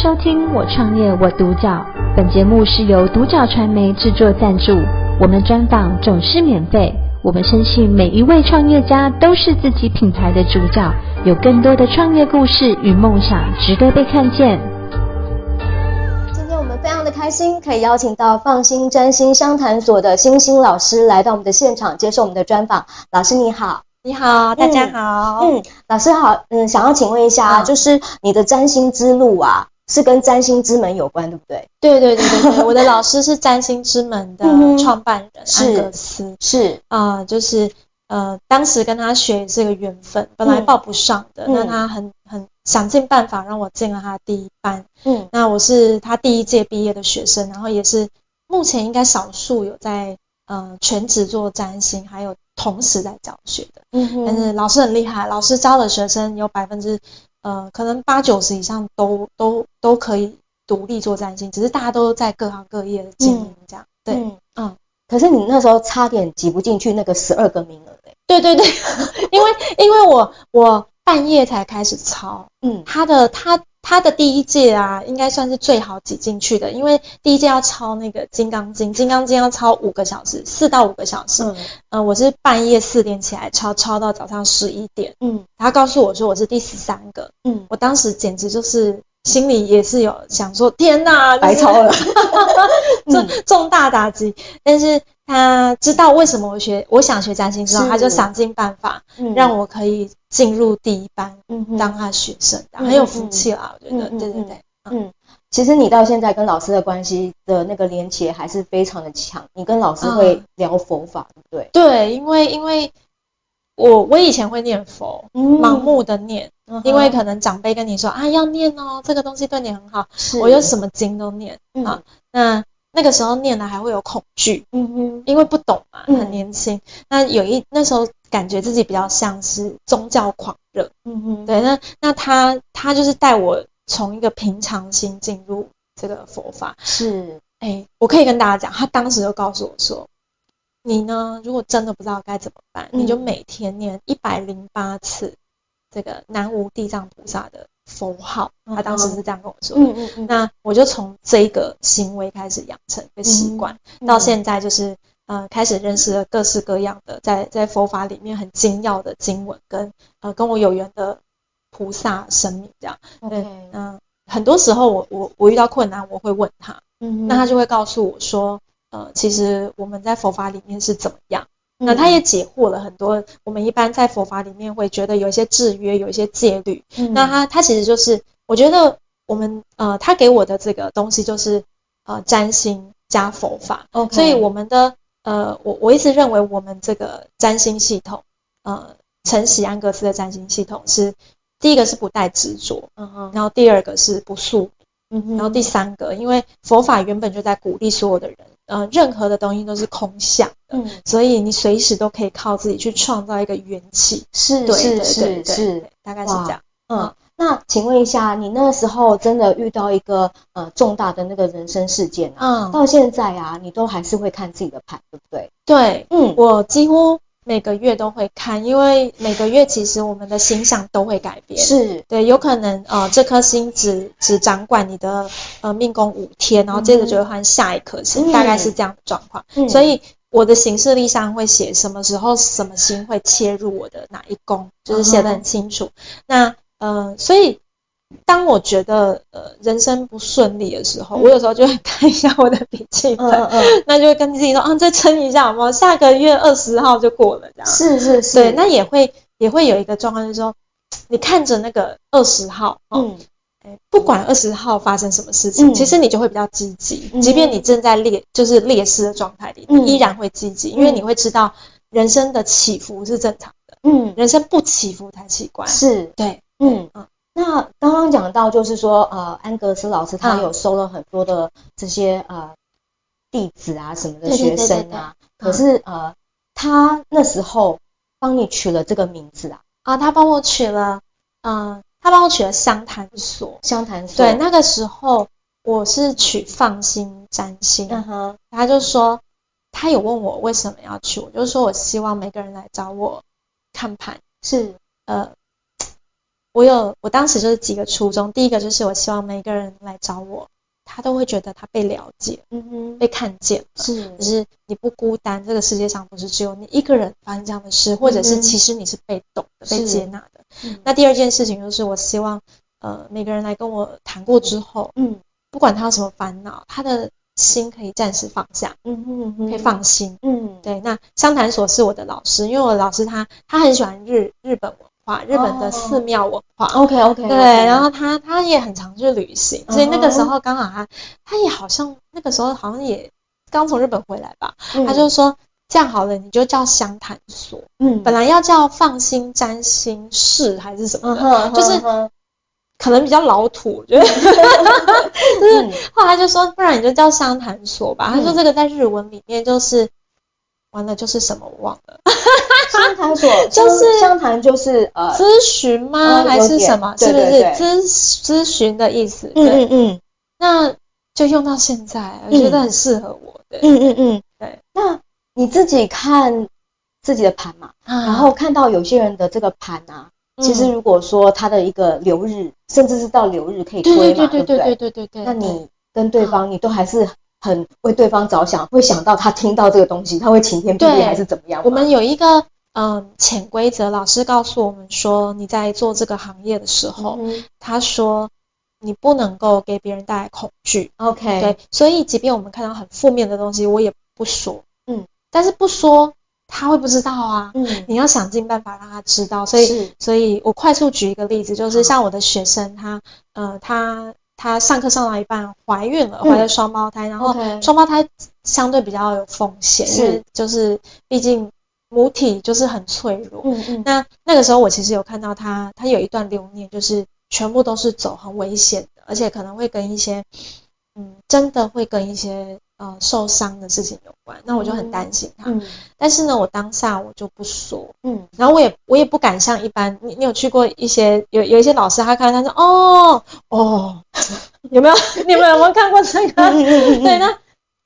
收听我创业我独角，本节目是由独角传媒制作赞助，我们专访总是免费。我们相信每一位创业家都是自己品牌的主角，有更多的创业故事与梦想值得被看见。今天我们非常的开心，可以邀请到放心占星商谈所的星星老师来到我们的现场接受我们的专访。老师你好。你好，大家好。嗯，嗯，老师好。嗯，想要请问一下，嗯、就是你的占星之路啊，是跟占星之门有关，对不对？对对对对对。我的老师是占星之门的创办人、嗯、安格斯。是啊、呃，就是呃，当时跟他学也是个缘分，本来报不上的，嗯、那他很很想尽办法让我进了他第一班。嗯，那我是他第一届毕业的学生，然后也是目前应该少数有在呃全职做占星，还有。同时在教学的，嗯哼，但是老师很厉害，老师教的学生有百分之，呃，可能八九十以上都都都可以独立做占星，只是大家都在各行各业的经营这样，嗯、对，嗯，嗯，可是你那时候差点挤不进去那个十二个名额嘞，对对对，因为因为我我半夜才开始抄，嗯，他的他。他的第一届啊，应该算是最好挤进去的，因为第一届要抄那个《金刚经》，《金刚经》要抄五个小时，四到五个小时。嗯，呃、我是半夜四点起来抄，抄到早上十一点。嗯，他告诉我说我是第十三个。嗯，我当时简直就是心里也是有想说，天哪，白抄了，重重大打击。但是他知道为什么我学，我想学占星之后，他就想尽办法让我可以。进入第一班，当他学生，嗯、很有福气啦，嗯、我觉得，嗯、对对对，嗯，其实你到现在跟老师的关系的那个连结还是非常的强，你跟老师会聊佛法，对不对？对，因为因为我我以前会念佛，嗯、盲目的念，嗯、因为可能长辈跟你说啊要念哦，这个东西对你很好，我有什么经都念、嗯、啊，那。那个时候念了还会有恐惧，嗯哼，因为不懂嘛，很年轻。嗯、那有一那时候感觉自己比较像是宗教狂热，嗯哼，对。那那他他就是带我从一个平常心进入这个佛法，是。哎、欸，我可以跟大家讲，他当时就告诉我说，你呢，如果真的不知道该怎么办，嗯、你就每天念一百零八次这个南无地藏菩萨的。佛号，他当时是这样跟我说的。嗯嗯嗯。那我就从这个行为开始养成一个习惯，嗯、到现在就是呃开始认识了各式各样的在在佛法里面很精要的经文跟呃跟我有缘的菩萨神明这样。对，嗯很多时候我我我遇到困难我会问他，嗯，那他就会告诉我说，呃，其实我们在佛法里面是怎么样。那他也解惑了很多，我们一般在佛法里面会觉得有一些制约，有一些戒律。嗯、那他他其实就是，我觉得我们呃，他给我的这个东西就是呃，占星加佛法。所以我们的呃，我我一直认为我们这个占星系统，呃，承袭安格斯的占星系统是第一个是不带执着，嗯哼，然后第二个是不宿，嗯哼，然后第三个，因为佛法原本就在鼓励所有的人。呃，任何的东西都是空想的，嗯，所以你随时都可以靠自己去创造一个元气，是是是是，大概是这样。嗯，嗯，那请问一下，你那时候真的遇到一个呃重大的那个人生事件啊？嗯，到现在啊，你都还是会看自己的盘，对不对？对，嗯，我几乎。每个月都会看，因为每个月其实我们的星象都会改变，是对，有可能呃这颗星只只掌管你的呃命宫五天，然后接着就会换下一颗星，嗯、大概是这样的状况。嗯、所以我的行事历上会写什么时候什么星会切入我的哪一宫，就是写得很清楚。嗯、那呃，所以。当我觉得呃人生不顺利的时候，嗯、我有时候就会看一下我的笔记本，嗯嗯、那就会跟自己说啊，再撑一下好不好？下个月二十号就过了，这样。是是是。对，那也会也会有一个状况，就是说，你看着那个二十号，嗯，不管二十号发生什么事情，嗯、其实你就会比较积极，嗯、即便你正在劣就是劣势的状态里，你依然会积极，嗯、因为你会知道人生的起伏是正常的，嗯，人生不起伏才奇怪。是，对，嗯嗯。那刚刚讲到，就是说，呃，安格斯老师他有收了很多的这些呃弟子啊什么的学生啊，可是呃，他那时候帮你取了这个名字啊，啊，他帮我取了，嗯、呃，他帮我取了湘潭所，湘潭所，对，那个时候我是取放心占星，嗯哼，他就说他有问我为什么要去，我就说我希望每个人来找我看盘，是，呃。我有我当时就是几个初衷，第一个就是我希望每个人来找我，他都会觉得他被了解，嗯哼，被看见，是，就是你不孤单，这个世界上不是只有你一个人发生这样的事，或者是其实你是被懂的、被接纳的。嗯、那第二件事情就是我希望，呃，每个人来跟我谈过之后，嗯，不管他有什么烦恼，他的心可以暂时放下，嗯嗯嗯，可以放心，嗯，对。那相谈所是我的老师，因为我的老师他他很喜欢日日本文化，日本的寺庙文化，OK OK，对。然后他他也很常去旅行，所以那个时候刚好他他也好像那个时候好像也刚从日本回来吧，他就说这样好了，你就叫相谈所，嗯，本来要叫放心占心室还是什么的，就是。可能比较老土，我觉得，就是后来就说，不然你就叫相谈所吧。他说这个在日文里面就是，完了就是什么忘了，相谈所 就是相谈就是呃咨询吗还是什么？是不是咨咨询的意思？嗯嗯嗯，那就用到现在，我觉得很适合我。对，嗯嗯嗯，对。那你自己看自己的盘嘛，然后看到有些人的这个盘啊，其实如果说他的一个流日，甚至是到流日可以推嘛，对对对对对对对对，那你跟对方你都还是。很为对方着想，会想到他听到这个东西，他会晴天霹雳还是怎么样？我们有一个嗯潜规则，老师告诉我们说，你在做这个行业的时候，他说你不能够给别人带来恐惧。OK，对，所以即便我们看到很负面的东西，我也不说。嗯，但是不说。他会不知道啊，嗯，你要想尽办法让他知道，所以，所以我快速举一个例子，就是像我的学生，他，呃，他，他上课上到一半怀孕了，怀了双胞胎，嗯、然后双胞胎相对比较有风险，是，就是毕竟母体就是很脆弱，嗯嗯，那那个时候我其实有看到她，她有一段留念，就是全部都是走很危险的，而且可能会跟一些，嗯，真的会跟一些。呃，受伤的事情有关，那我就很担心他。嗯，但是呢，我当下我就不说。嗯，然后我也我也不敢像一般，你你有去过一些有有一些老师，他看他说哦哦，有没有？你们有没有看过这个？对，那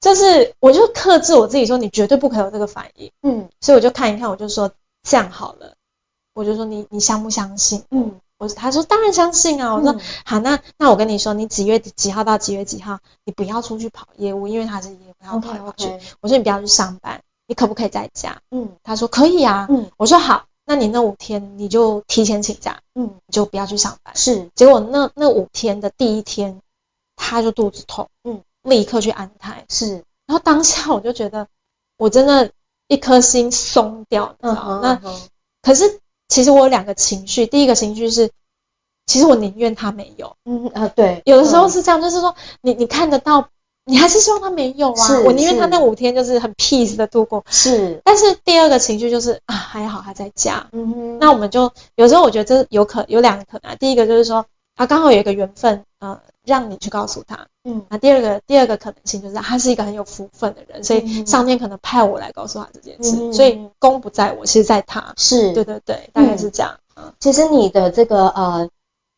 就是我就克制我自己说，你绝对不可以有这个反应。嗯，所以我就看一看，我就说这样好了，我就说你你相不相信？嗯。我他说当然相信啊，我说、嗯、好，那那我跟你说，你几月几号到几月几号，你不要出去跑业务，因为他是业务，不要跑来跑去。Okay, okay. 我说你不要去上班，你可不可以在家？嗯，他说可以啊。嗯，我说好，那你那五天你就提前请假，嗯，你就不要去上班。是，结果那那五天的第一天，他就肚子痛，嗯，立刻去安胎。是，然后当下我就觉得，我真的一颗心松掉，你知道吗？那可是。其实我有两个情绪，第一个情绪是，其实我宁愿他没有，嗯呃对，有的时候是这样，嗯、就是说你你看得到，你还是希望他没有啊，我宁愿他那五天就是很 peace 的度过，是。但是第二个情绪就是啊还好他在家，嗯哼，那我们就有时候我觉得这有可有两个可能，第一个就是说啊刚好有一个缘分，呃。让你去告诉他，嗯，那第二个第二个可能性就是他是一个很有福分的人，所以上天可能派我来告诉他这件事，嗯、所以功不在我，其实在他，是对对对，大概是这样。嗯，其实你的这个呃，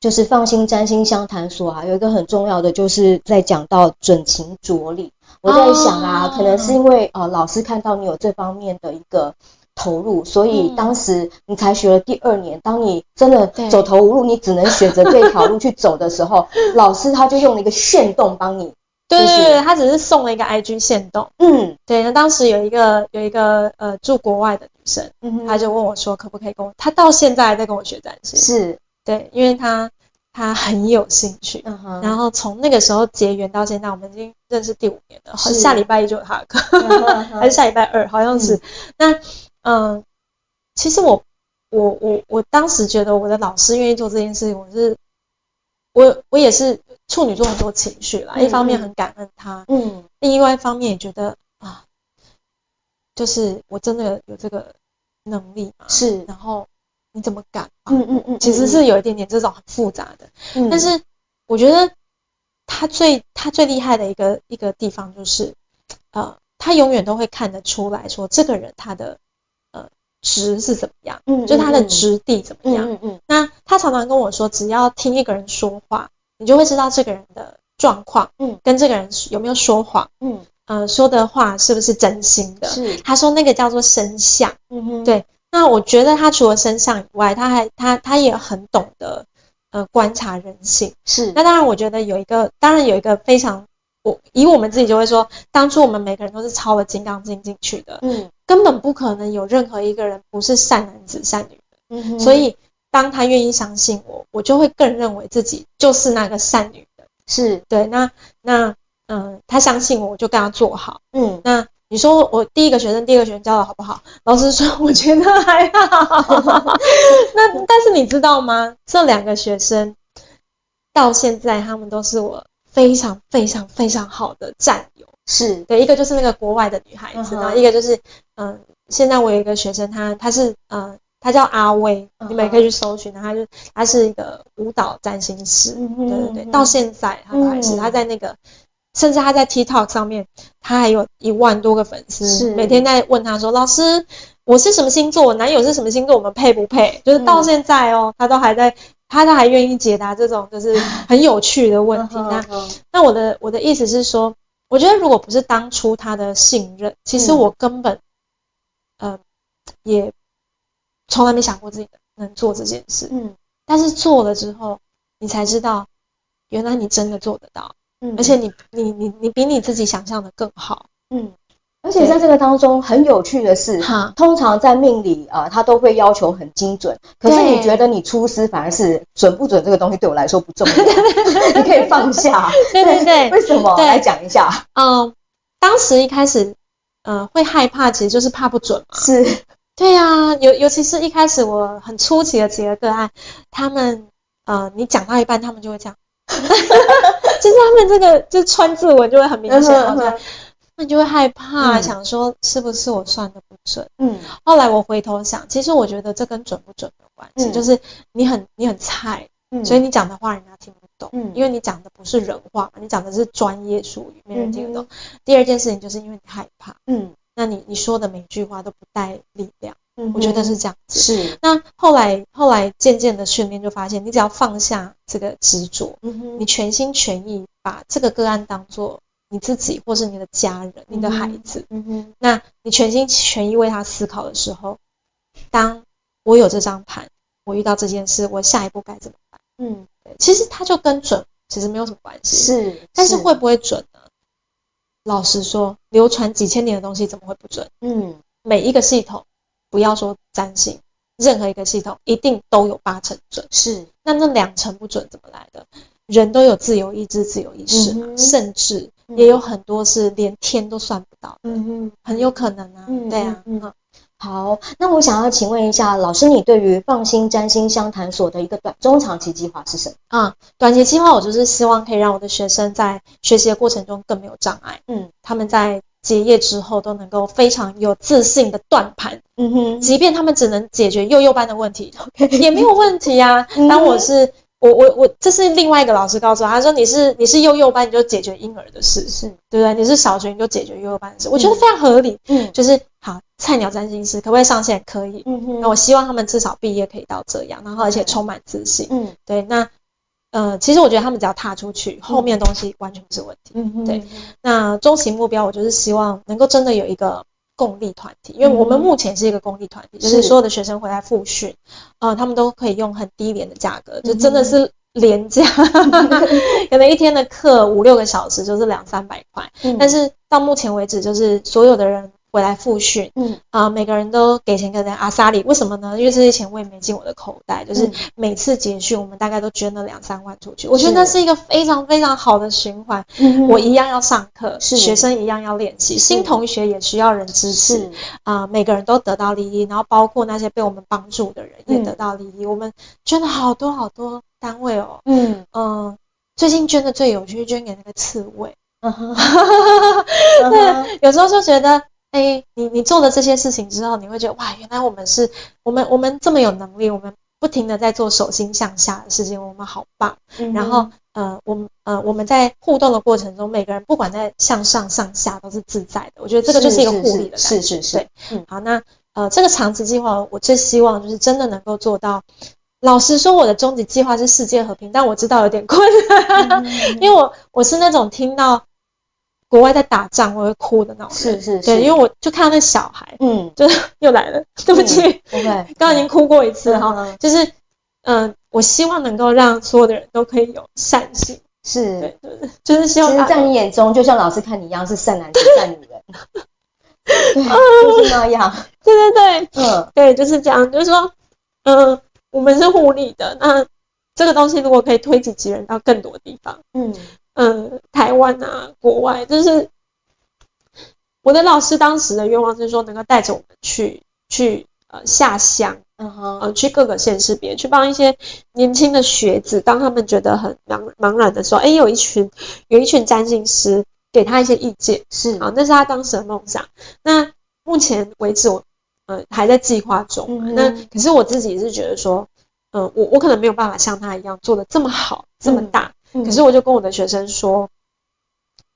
就是放心占星相谈所啊，有一个很重要的就是在讲到准情着理。我在想啊，啊可能是因为呃老师看到你有这方面的一个。投入，所以当时你才学了第二年。当你真的走投无路，你只能选择这条路去走的时候，老师他就用了一个限动帮你。对对对，他只是送了一个 IG 限动。嗯，对。那当时有一个有一个呃住国外的女生，她就问我说，可不可以跟我？她到现在还在跟我学占星。是，对，因为她她很有兴趣。嗯哼。然后从那个时候结缘到现在，我们已经认识第五年了。是。下礼拜一就有她的课，还是下礼拜二？好像是。那。嗯，其实我我我我当时觉得我的老师愿意做这件事情，我是我我也是处女座很多情绪啦，嗯、一方面很感恩他，嗯，另外一方面也觉得啊，就是我真的有这个能力嘛，是，然后你怎么敢啊？嗯嗯嗯，其实是有一点点这种很复杂的，嗯，但是我觉得他最他最厉害的一个一个地方就是，呃，他永远都会看得出来说这个人他的。质是怎么样？嗯，就他的质地怎么样？嗯嗯。那他常常跟我说，只要听一个人说话，你就会知道这个人的状况，嗯，跟这个人有没有说谎，嗯，呃，说的话是不是真心的？是。他说那个叫做声相，嗯哼，对。那我觉得他除了声相以外，他还他他也很懂得呃观察人性。是。那当然，我觉得有一个，当然有一个非常，我以我们自己就会说，当初我们每个人都是抄了《金刚经》进去的，嗯，根本不可能有任何一个人不是善男子、善女人。嗯哼。所以，当他愿意相信我，我就会更认为自己就是那个善女人。是。对，那那嗯、呃，他相信我，我就跟他做好。嗯。那。你说我第一个学生、第二个学生教的好不好？老师说我觉得还好。那但是你知道吗？这两个学生到现在他们都是我非常非常非常好的战友。是。对，一个就是那个国外的女孩子，然后一个就是嗯、呃，现在我有一个学生，她她是嗯，她叫阿威，你们也可以去搜寻，她就他是一个舞蹈占星师，对对对，到现在她都还是他在那个。甚至她在 TikTok 上面，她还有一万多个粉丝，是。每天在问她说：“老师，我是什么星座？我男友是什么星座？我们配不配？”就是到现在哦，他都还在，他都还愿意解答这种就是 很有趣的问题。那那我的我的意思是说，我觉得如果不是当初他的信任，其实我根本呃也从来没想过自己能做这件事。嗯，但是做了之后，你才知道，原来你真的做得到。嗯，而且你你你你比你自己想象的更好，嗯，而且在这个当中很有趣的是，哈，通常在命理啊，他都会要求很精准，可是你觉得你出师反而是准不准这个东西对我来说不重要，你可以放下，对对对，为什么？来讲一下，嗯，当时一开始，嗯，会害怕，其实就是怕不准嘛，是，对呀，尤尤其是一开始我很初期的几个个案，他们，呃，你讲到一半，他们就会这样。就是他们这个就川字纹就会很明显，你就会害怕，嗯、想说是不是我算的不准？嗯，后来我回头想，其实我觉得这跟准不准有关系，嗯、就是你很你很菜，嗯、所以你讲的话人家听不懂，嗯，因为你讲的不是人话，你讲的是专业术语，没人听得懂。嗯、第二件事情就是因为你害怕，嗯，那你你说的每句话都不带力量。我觉得是这样子。是。那后来后来渐渐的训练就发现，你只要放下这个执着，嗯，你全心全意把这个个案当做你自己或是你的家人、你的孩子，嗯哼，那你全心全意为他思考的时候，当我有这张盘，我遇到这件事，我下一步该怎么办？嗯，对，其实它就跟准其实没有什么关系。是。但是会不会准呢？老实说，流传几千年的东西怎么会不准？嗯，每一个系统。不要说占星，任何一个系统一定都有八成准。是，那那两成不准怎么来的？人都有自由意志、自由意识甚至也有很多是连天都算不到的。嗯哼，很有可能啊。嗯，对啊。嗯，好，那我想要请问一下老师，你对于放心占星相谈所的一个短中长期计划是什么？啊，短期计划我就是希望可以让我的学生在学习的过程中更没有障碍。嗯，他们在。结业之后都能够非常有自信的断盘，嗯哼，即便他们只能解决幼幼班的问题. 也没有问题呀、啊。当我是我我我，这是另外一个老师告诉我，他说你是你是幼幼班，你就解决婴儿的事，是对不对？你是小学，你就解决幼幼班的事，我觉得非常合理。嗯，就是好，菜鸟占星师可不可以上线？可以。嗯哼，那我希望他们至少毕业可以到这样，然后而且充满自信。嗯，对，那。呃，其实我觉得他们只要踏出去，后面的东西完全不是问题。嗯哼，对。那终极目标，我就是希望能够真的有一个共立团体，因为我们目前是一个共立团体，嗯、就是所有的学生回来复训，呃，他们都可以用很低廉的价格，就真的是廉价，嗯、哼可能一天的课五六个小时就是两三百块，嗯、但是到目前为止，就是所有的人。回来复训，嗯。啊、呃，每个人都给钱给人阿萨里，为什么呢？因为这些钱我也没进我的口袋，就是每次结训，我们大概都捐了两三万出去。我觉得那是一个非常非常好的循环。嗯，我一样要上课，是。学生一样要练习，新同学也需要人支持。啊、呃，每个人都得到利益，然后包括那些被我们帮助的人也得到利益。嗯、我们捐了好多好多单位哦，嗯。嗯、呃，最近捐的最有趣，捐给那个刺猬。嗯哼，对，有时候就觉得。哎，你你做了这些事情之后，你会觉得哇，原来我们是我们我们这么有能力，我们不停的在做手心向下的事情，我们好棒。嗯、然后呃，我们呃我们在互动的过程中，每个人不管在向上向下都是自在的。我觉得这个就是一个互利的感觉。是是是。是对，嗯，好，那呃这个长期计划，我最希望就是真的能够做到。老实说，我的终极计划是世界和平，但我知道有点困难，嗯、哼 因为我我是那种听到。国外在打仗，我会哭的那种。是是是。对，因为我就看到那小孩，嗯，就是又来了，对不起，不会，刚刚已经哭过一次哈，就是嗯，我希望能够让所有的人都可以有善心。是，对，就是就是希望。其实，在你眼中，就像老师看你一样，是善男子、善女人。对，就是那样。对对对，嗯，对，就是这样。就是说，嗯，我们是互利的。那这个东西如果可以推己及人到更多地方，嗯嗯，台湾啊，国外，就是我的老师当时的愿望是说，能够带着我们去去呃下乡。嗯哼，呃，去各个县市别去帮一些年轻的学子，当他们觉得很茫茫然的时候，哎，有一群有一群占星师给他一些意见，是啊，那是他当时的梦想。那目前为止，我呃还在计划中。嗯、那可是我自己是觉得说，嗯、呃，我我可能没有办法像他一样做的这么好这么大。可是我就跟我的学生说，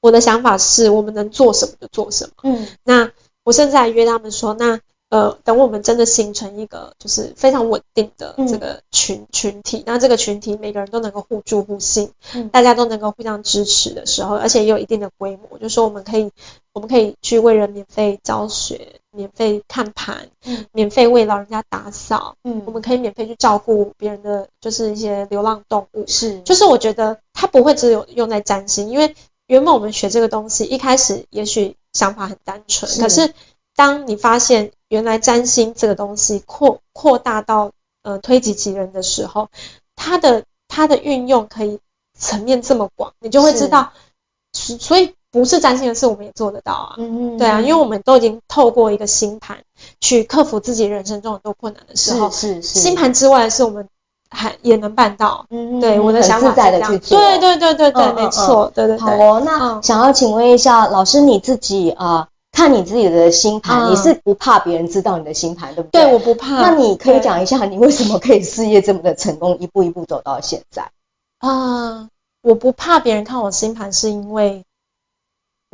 我的想法是我们能做什么就做什么。嗯，那我甚至还约他们说，那。呃，等我们真的形成一个就是非常稳定的这个群、嗯、群体，那这个群体每个人都能够互助互信，嗯，大家都能够互相支持的时候，而且也有一定的规模，就是说我们可以，我们可以去为人免费教学，免费看盘，嗯，免费为老人家打扫，嗯，我们可以免费去照顾别人的，就是一些流浪动物，是，就是我觉得它不会只有用在占星，因为原本我们学这个东西一开始也许想法很单纯，是，可是当你发现。原来占星这个东西扩扩大到呃推己及人的时候，它的它的运用可以层面这么广，你就会知道，是。所以不是占星的事我们也做得到啊，嗯嗯，对啊，因为我们都已经透过一个星盘去克服自己人生中很多困难的时候，是是是，星盘之外的事我们还也能办到，嗯嗯，对，我的想法是这样，对对对对对，嗯嗯嗯，没错，对对对，好哦，那想要请问一下老师你自己啊。呃看你自己的星盘，嗯、你是不怕别人知道你的星盘，对不对？对，我不怕。那你可以讲一下，你为什么可以事业这么的成功，一步一步走到现在？啊、呃，我不怕别人看我星盘，是因为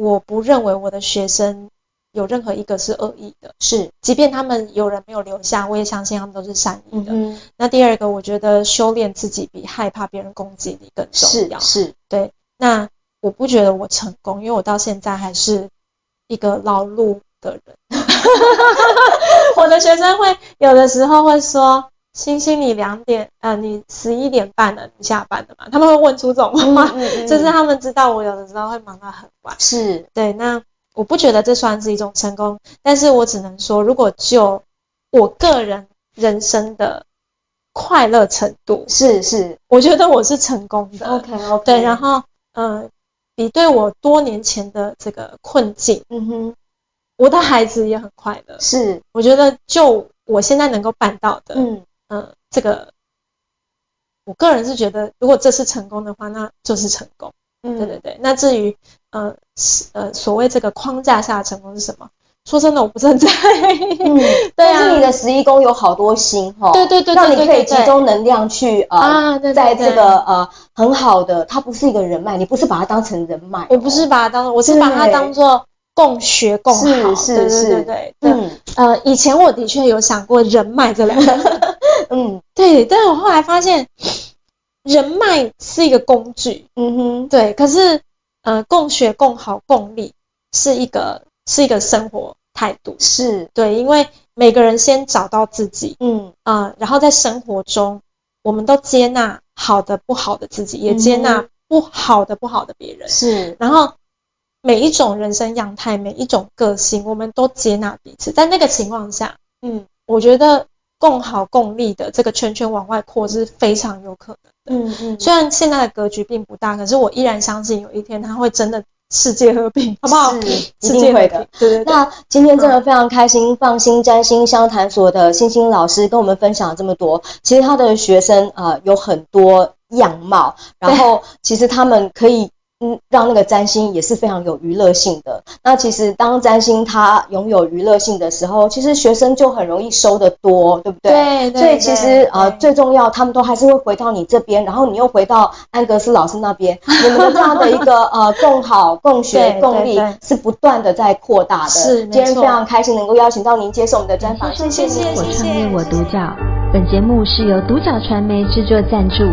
我不认为我的学生有任何一个是恶意的。是，即便他们有人没有留下，我也相信他们都是善意的。嗯。那第二个，我觉得修炼自己比害怕别人攻击你更重要。是，是对。那我不觉得我成功，因为我到现在还是。一个劳碌的人，我的学生会有的时候会说：“星星，你两点，呃，你十一点半了，你下班了吗？”他们会问出这种话，嗯嗯嗯、就是他们知道我有的时候会忙到很晚。是对，那我不觉得这算是一种成功，但是我只能说，如果就我个人人生的快乐程度，是是，我觉得我是成功的。OK OK，对，然后嗯。呃比对我多年前的这个困境，嗯哼，我的孩子也很快乐。是，我觉得就我现在能够办到的，嗯嗯、呃，这个我个人是觉得，如果这是成功的话，那就是成功。嗯，对对对。那至于呃呃所谓这个框架下的成功是什么？说真的，我不是很在意。嗯，对啊。但是你的十一宫有好多星哈，对对对，让你可以集中能量去呃，在这个呃很好的，它不是一个人脉，你不是把它当成人脉，我不是把它当，我是把它当做共学共好。是是是，对对对。嗯呃，以前我的确有想过人脉这两个，嗯，对，但是我后来发现，人脉是一个工具，嗯哼，对，可是呃，共学共好共利是一个是一个生活。态度。是。对，因为每个人先找到自己，嗯。啊、呃，然后在生活中，我们都接纳好的、不好的自己，也接纳不好的、不好的别人，是。然后每一种人生样态，每一种个性，我们都接纳彼此。在那个情况下，嗯，我觉得共好共利的这个圈圈往外扩是非常有可能的。嗯嗯，虽然现在的格局并不大，可是我依然相信有一天它会真的。世界和平，好不好？是，一定会的。对对对。那今天真的非常开心，放心占星相谈所的星星老师跟我们分享了这么多。其实他的学生呃有很多样貌，然后其实他们可以。嗯，让那个占星也是非常有娱乐性的。那其实当占星它拥有娱乐性的时候，其实学生就很容易收得多，对不对？对，对，所以其实呃最重要，他们都还是会回到你这边，然后你又回到安格斯老师那边，你们的这样的一个呃共好、共学、共利是不断的在扩大的。是，今天非常开心能够邀请到您接受我们的专访，谢谢，谢谢。我创业我独角，本节目是由独角传媒制作赞助，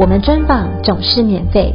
我们专访总是免费。